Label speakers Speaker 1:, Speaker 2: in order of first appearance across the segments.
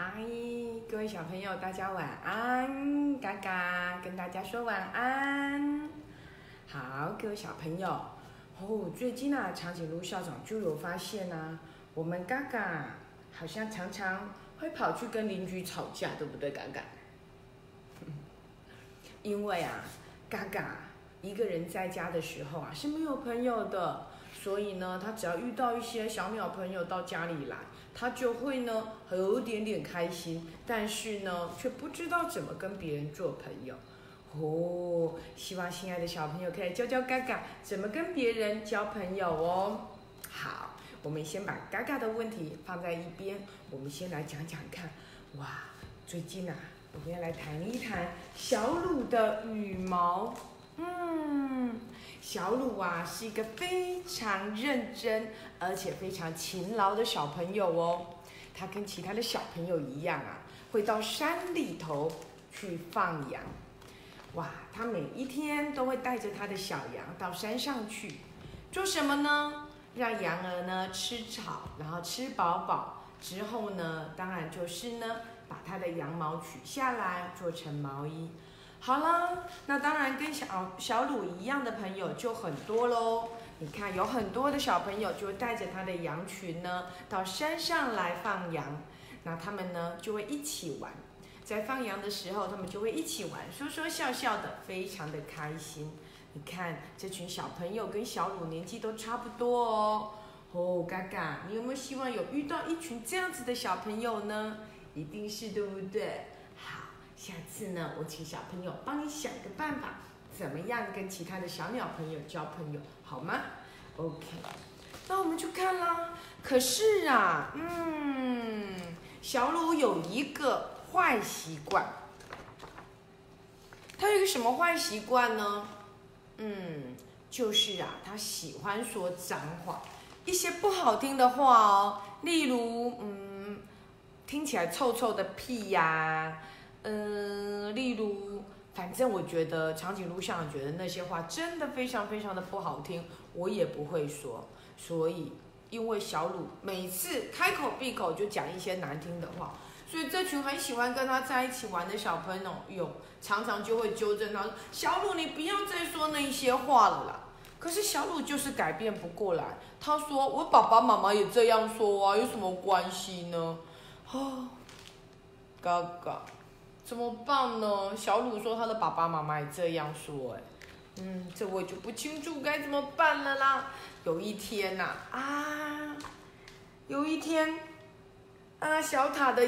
Speaker 1: 嗨，各位小朋友，大家晚安！嘎嘎跟大家说晚安。好，各位小朋友，哦，最近啊，长颈鹿校长就有发现啊，我们嘎嘎好像常常会跑去跟邻居吵架，对不对，嘎嘎？因为啊，嘎嘎一个人在家的时候啊是没有朋友的，所以呢，他只要遇到一些小鸟朋友到家里来。他就会呢，有点点开心，但是呢，却不知道怎么跟别人做朋友。哦，希望亲爱的小朋友可以教教嘎嘎怎么跟别人交朋友哦。好，我们先把嘎嘎的问题放在一边，我们先来讲讲看。哇，最近啊，我们要来谈一谈小鲁的羽毛。嗯。小鲁啊，是一个非常认真而且非常勤劳的小朋友哦。他跟其他的小朋友一样啊，会到山里头去放羊。哇，他每一天都会带着他的小羊到山上去，做什么呢？让羊儿呢吃草，然后吃饱饱之后呢，当然就是呢，把他的羊毛取下来做成毛衣。好了，那当然跟小小鲁一样的朋友就很多喽。你看，有很多的小朋友就带着他的羊群呢，到山上来放羊。那他们呢就会一起玩，在放羊的时候，他们就会一起玩，说说笑笑的，非常的开心。你看，这群小朋友跟小鲁年纪都差不多哦。哦，嘎嘎，你有没有希望有遇到一群这样子的小朋友呢？一定是对不对？下次呢，我请小朋友帮你想个办法，怎么样跟其他的小鸟朋友交朋友，好吗？OK，那我们就看啦。可是啊，嗯，小鲁有一个坏习惯，他有一个什么坏习惯呢？嗯，就是啊，他喜欢说脏话，一些不好听的话哦，例如，嗯，听起来臭臭的屁呀。嗯，例如，反正我觉得长颈鹿校长觉得那些话真的非常非常的不好听，我也不会说。所以，因为小鲁每次开口闭口就讲一些难听的话，所以这群很喜欢跟他在一起玩的小朋友有，常常就会纠正他说：“小鲁，你不要再说那些话了啦。”可是小鲁就是改变不过来，他说：“我爸爸妈妈也这样说啊，有什么关系呢？”啊，嘎嘎。怎么办呢？小鲁说他的爸爸妈妈也这样说，哎，嗯，这我就不清楚该怎么办了啦。有一天呐，啊，有一天，啊，小塔的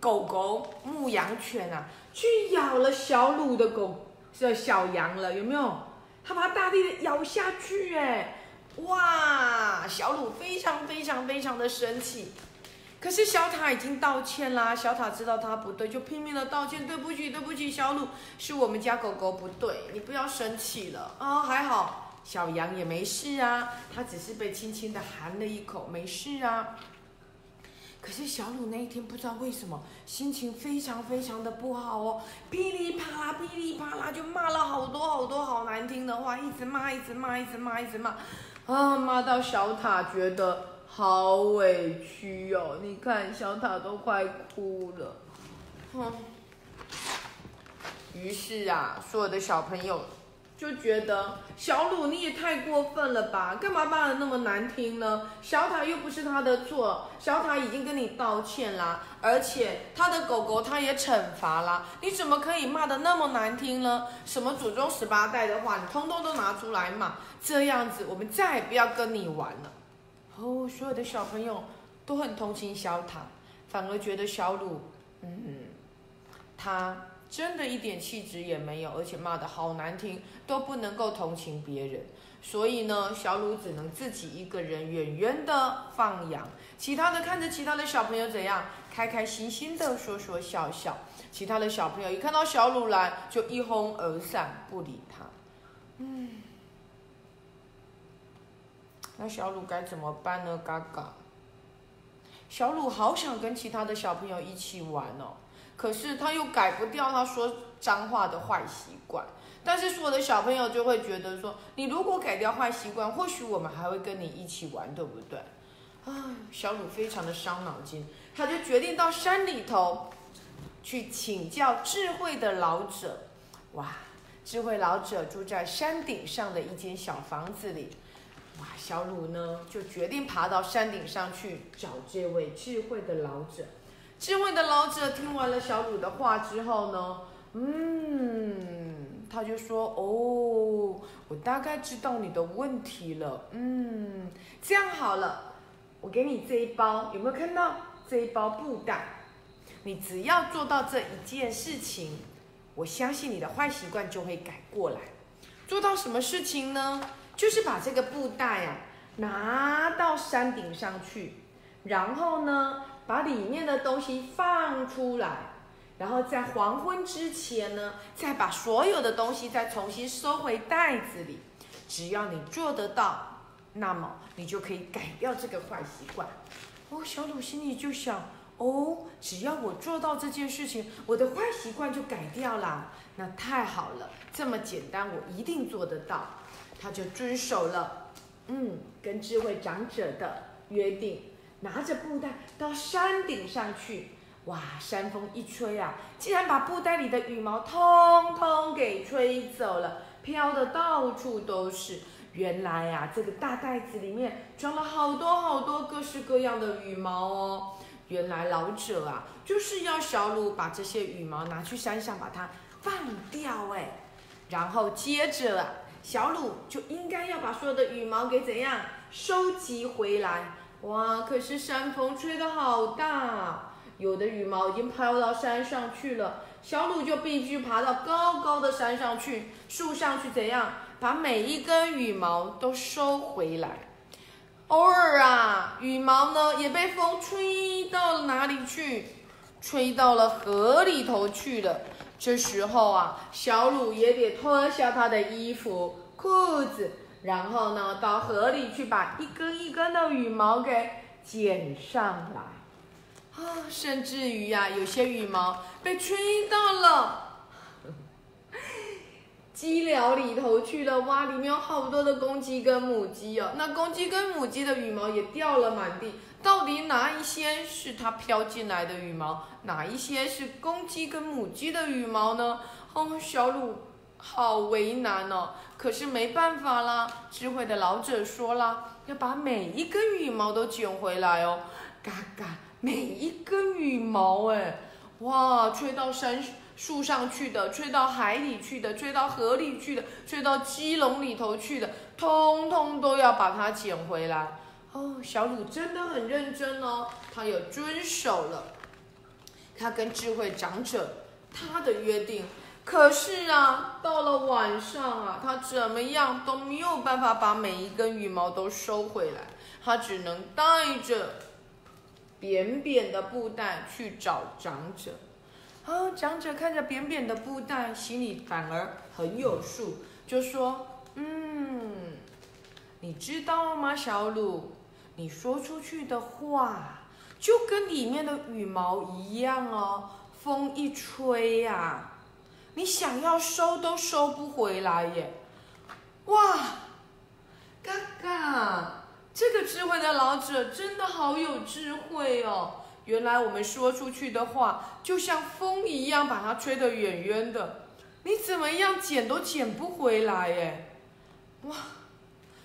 Speaker 1: 狗狗牧羊犬啊，去咬了小鲁的狗的小羊了，有没有？它把大力的咬下去，哎，哇，小鲁非常非常非常的生气。可是小塔已经道歉啦，小塔知道他不对，就拼命的道歉，对不起，对不起，小鲁，是我们家狗狗不对，你不要生气了啊，还好小羊也没事啊，它只是被轻轻的含了一口，没事啊。可是小鲁那一天不知道为什么心情非常非常的不好哦，噼里啪啦，噼里啪啦就骂了好多好多好难听的话，一直骂，一直骂，一直骂，一直骂，啊，骂到小塔觉得。好委屈哦！你看，小塔都快哭了。哼。于是啊，所有的小朋友就觉得小鲁你也太过分了吧？干嘛骂的那么难听呢？小塔又不是他的错，小塔已经跟你道歉啦，而且他的狗狗他也惩罚啦，你怎么可以骂的那么难听呢？什么祖宗十八代的话，你通通都拿出来骂，这样子我们再也不要跟你玩了。哦，所有的小朋友都很同情小塔，反而觉得小鲁，嗯，他真的一点气质也没有，而且骂的好难听，都不能够同情别人。所以呢，小鲁只能自己一个人远远的放羊，其他的看着其他的小朋友怎样，开开心心的说说笑笑。其他的小朋友一看到小鲁来，就一哄而散，不理他。嗯。那小鲁该怎么办呢？嘎嘎，小鲁好想跟其他的小朋友一起玩哦，可是他又改不掉他说脏话的坏习惯。但是所有的小朋友就会觉得说，你如果改掉坏习惯，或许我们还会跟你一起玩，对不对？啊，小鲁非常的伤脑筋，他就决定到山里头去请教智慧的老者。哇，智慧老者住在山顶上的一间小房子里。哇，小鲁呢就决定爬到山顶上去找这位智慧的老者。智慧的老者听完了小鲁的话之后呢，嗯，他就说：“哦，我大概知道你的问题了。嗯，这样好了，我给你这一包，有没有看到这一包布袋？你只要做到这一件事情，我相信你的坏习惯就会改过来。做到什么事情呢？就是把这个布袋呀拿到山顶上去，然后呢。”把里面的东西放出来，然后在黄昏之前呢，再把所有的东西再重新收回袋子里。只要你做得到，那么你就可以改掉这个坏习惯。哦，小鲁心里就想：哦，只要我做到这件事情，我的坏习惯就改掉了。那太好了，这么简单，我一定做得到。他就遵守了，嗯，跟智慧长者的约定。拿着布袋到山顶上去，哇！山风一吹啊，竟然把布袋里的羽毛通通给吹走了，飘的到处都是。原来呀，这个大袋子里面装了好多好多各式各样的羽毛哦。原来老者啊，就是要小鲁把这些羽毛拿去山上把它放掉哎。然后接着啊，小鲁就应该要把所有的羽毛给怎样收集回来。哇！可是山风吹得好大，有的羽毛已经飘到山上去了。小鲁就必须爬到高高的山上去，树上去，怎样把每一根羽毛都收回来？偶尔啊，羽毛呢也被风吹到了哪里去？吹到了河里头去了。这时候啊，小鲁也得脱下他的衣服、裤子。然后呢，到河里去把一根一根的羽毛给捡上来，啊，甚至于呀，有些羽毛被吹到了鸡寮里头去了。哇，里面有好多的公鸡跟母鸡哦。那公鸡跟母鸡的羽毛也掉了满地。到底哪一些是它飘进来的羽毛？哪一些是公鸡跟母鸡的羽毛呢？哦，小鲁。好为难哦，可是没办法啦。智慧的老者说了，要把每一根羽毛都捡回来哦。嘎嘎，每一根羽毛哎，哇，吹到山树上去的，吹到海里去的，吹到河里去的，吹到鸡笼里头去的，通通都要把它捡回来。哦，小鲁真的很认真哦，他有遵守了，他跟智慧长者他的约定。可是啊，到了晚上啊，他怎么样都没有办法把每一根羽毛都收回来，他只能带着扁扁的布袋去找长者。啊，长者看着扁扁的布袋，心里反而很有数，就说：“嗯，你知道吗，小鲁，你说出去的话就跟里面的羽毛一样哦，风一吹呀。”你想要收都收不回来耶！哇，嘎嘎，这个智慧的老者真的好有智慧哦！原来我们说出去的话就像风一样，把它吹得远远的，你怎么样捡都捡不回来耶！哇，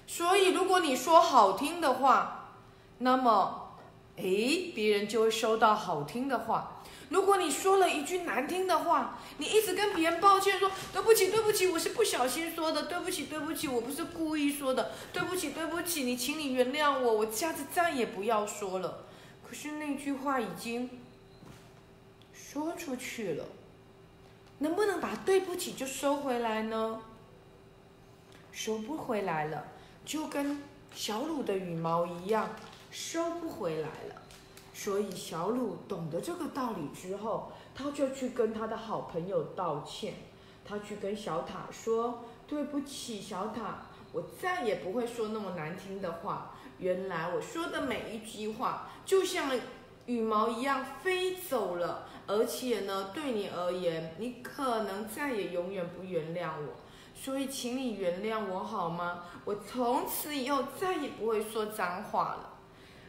Speaker 1: 所以如果你说好听的话，那么，哎，别人就会收到好听的话。如果你说了一句难听的话，你一直跟别人抱歉说对不起，对不起，我是不小心说的，对不起，对不起，我不是故意说的，对不起，对不起，你请你原谅我，我下次再也不要说了。可是那句话已经说出去了，能不能把对不起就收回来呢？收不回来了，就跟小鲁的羽毛一样，收不回来了。所以小鲁懂得这个道理之后，他就去跟他的好朋友道歉。他去跟小塔说：“对不起，小塔，我再也不会说那么难听的话。原来我说的每一句话，就像羽毛一样飞走了。而且呢，对你而言，你可能再也永远不原谅我。所以，请你原谅我好吗？我从此以后再也不会说脏话了。”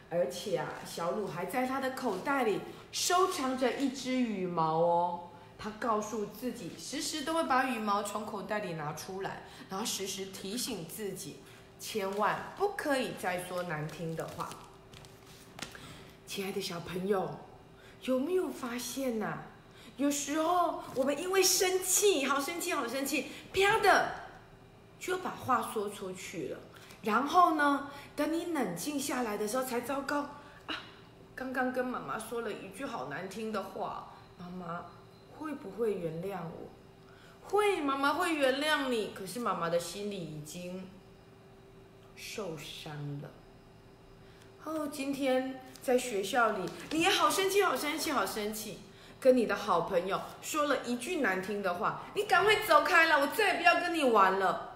Speaker 1: 而且啊，小鲁还在他的口袋里收藏着一只羽毛哦。他告诉自己，时时都会把羽毛从口袋里拿出来，然后时时提醒自己，千万不可以再说难听的话。亲爱的小朋友，有没有发现呐？有时候我们因为生气，好生气，好生气，啪的就把话说出去了。然后呢，等你冷静下来的时候，才糟糕啊！刚刚跟妈妈说了一句好难听的话，妈妈。会不会原谅我？会，妈妈会原谅你。可是妈妈的心里已经受伤了。哦，今天在学校里，你也好生气，好生气，好生气，跟你的好朋友说了一句难听的话，你赶快走开了，我再也不要跟你玩了。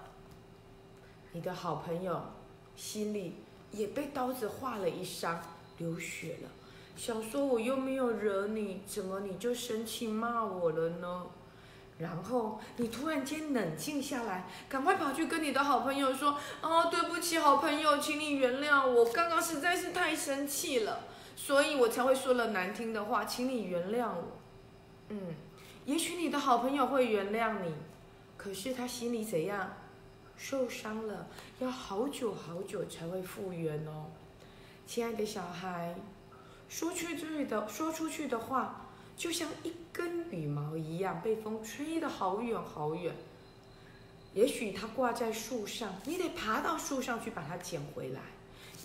Speaker 1: 你的好朋友心里也被刀子划了一伤，流血了。想说我又没有惹你，怎么你就生气骂我了呢？然后你突然间冷静下来，赶快跑去跟你的好朋友说：“哦，对不起，好朋友，请你原谅我，刚刚实在是太生气了，所以我才会说了难听的话，请你原谅我。”嗯，也许你的好朋友会原谅你，可是他心里怎样？受伤了，要好久好久才会复原哦，亲爱的小孩。说出去的说出去的话，就像一根羽毛一样，被风吹得好远好远。也许它挂在树上，你得爬到树上去把它捡回来；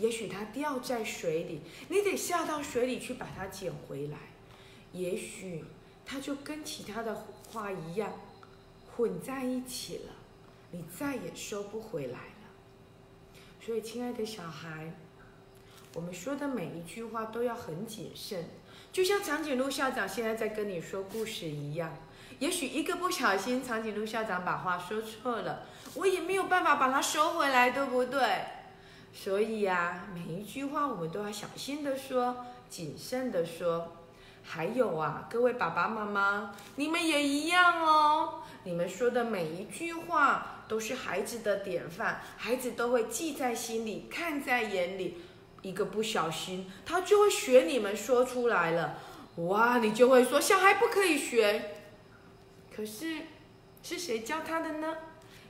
Speaker 1: 也许它掉在水里，你得下到水里去把它捡回来；也许它就跟其他的话一样，混在一起了，你再也收不回来了。所以，亲爱的小孩。我们说的每一句话都要很谨慎，就像长颈鹿校长现在在跟你说故事一样。也许一个不小心，长颈鹿校长把话说错了，我也没有办法把它收回来，对不对？所以呀，每一句话我们都要小心的说，谨慎的说。还有啊，各位爸爸妈妈，你们也一样哦。你们说的每一句话都是孩子的典范，孩子都会记在心里，看在眼里。一个不小心，他就会学你们说出来了，哇！你就会说小孩不可以学。可是是谁教他的呢？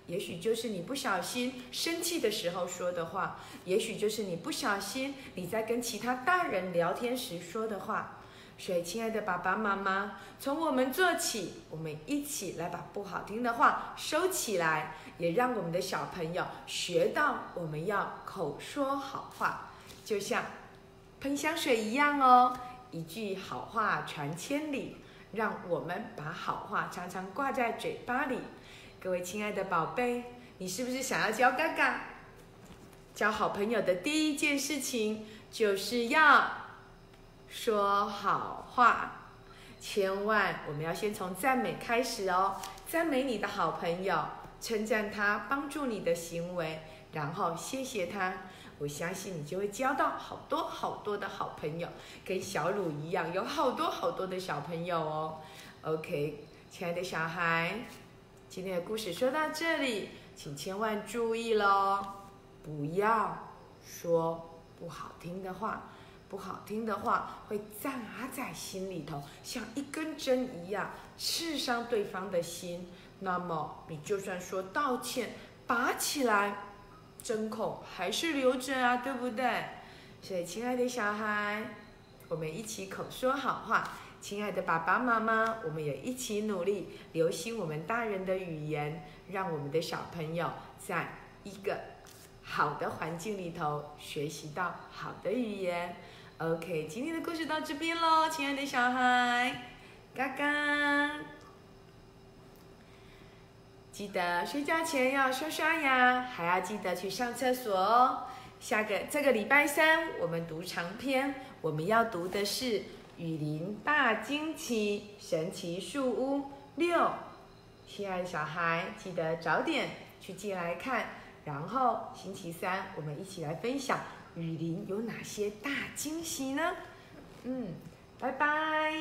Speaker 1: 也许就是你不小心生气的时候说的话，也许就是你不小心你在跟其他大人聊天时说的话。所以，亲爱的爸爸妈妈，从我们做起，我们一起来把不好听的话收起来，也让我们的小朋友学到我们要口说好话。就像喷香水一样哦，一句好话传千里，让我们把好话常常挂在嘴巴里。各位亲爱的宝贝，你是不是想要交嘎嘎？交好朋友的第一件事情就是要说好话，千万我们要先从赞美开始哦，赞美你的好朋友，称赞他帮助你的行为，然后谢谢他。我相信你就会交到好多好多的好朋友，跟小鲁一样，有好多好多的小朋友哦。OK，亲爱的小孩，今天的故事说到这里，请千万注意喽，不要说不好听的话，不好听的话会扎在心里头，像一根针一样刺伤对方的心。那么你就算说道歉，拔起来。针孔还是留着啊，对不对？所以，亲爱的小孩，我们一起口说好话。亲爱的爸爸妈妈，我们也一起努力，留心我们大人的语言，让我们的小朋友在一个好的环境里头学习到好的语言。OK，今天的故事到这边喽，亲爱的小孩，嘎嘎。记得睡觉前要刷刷牙，还要记得去上厕所哦。下个这个礼拜三我们读长篇，我们要读的是《雨林大惊奇神奇树屋》六。亲爱的小孩，记得早点去进来看。然后星期三我们一起来分享雨林有哪些大惊喜呢？嗯，拜拜。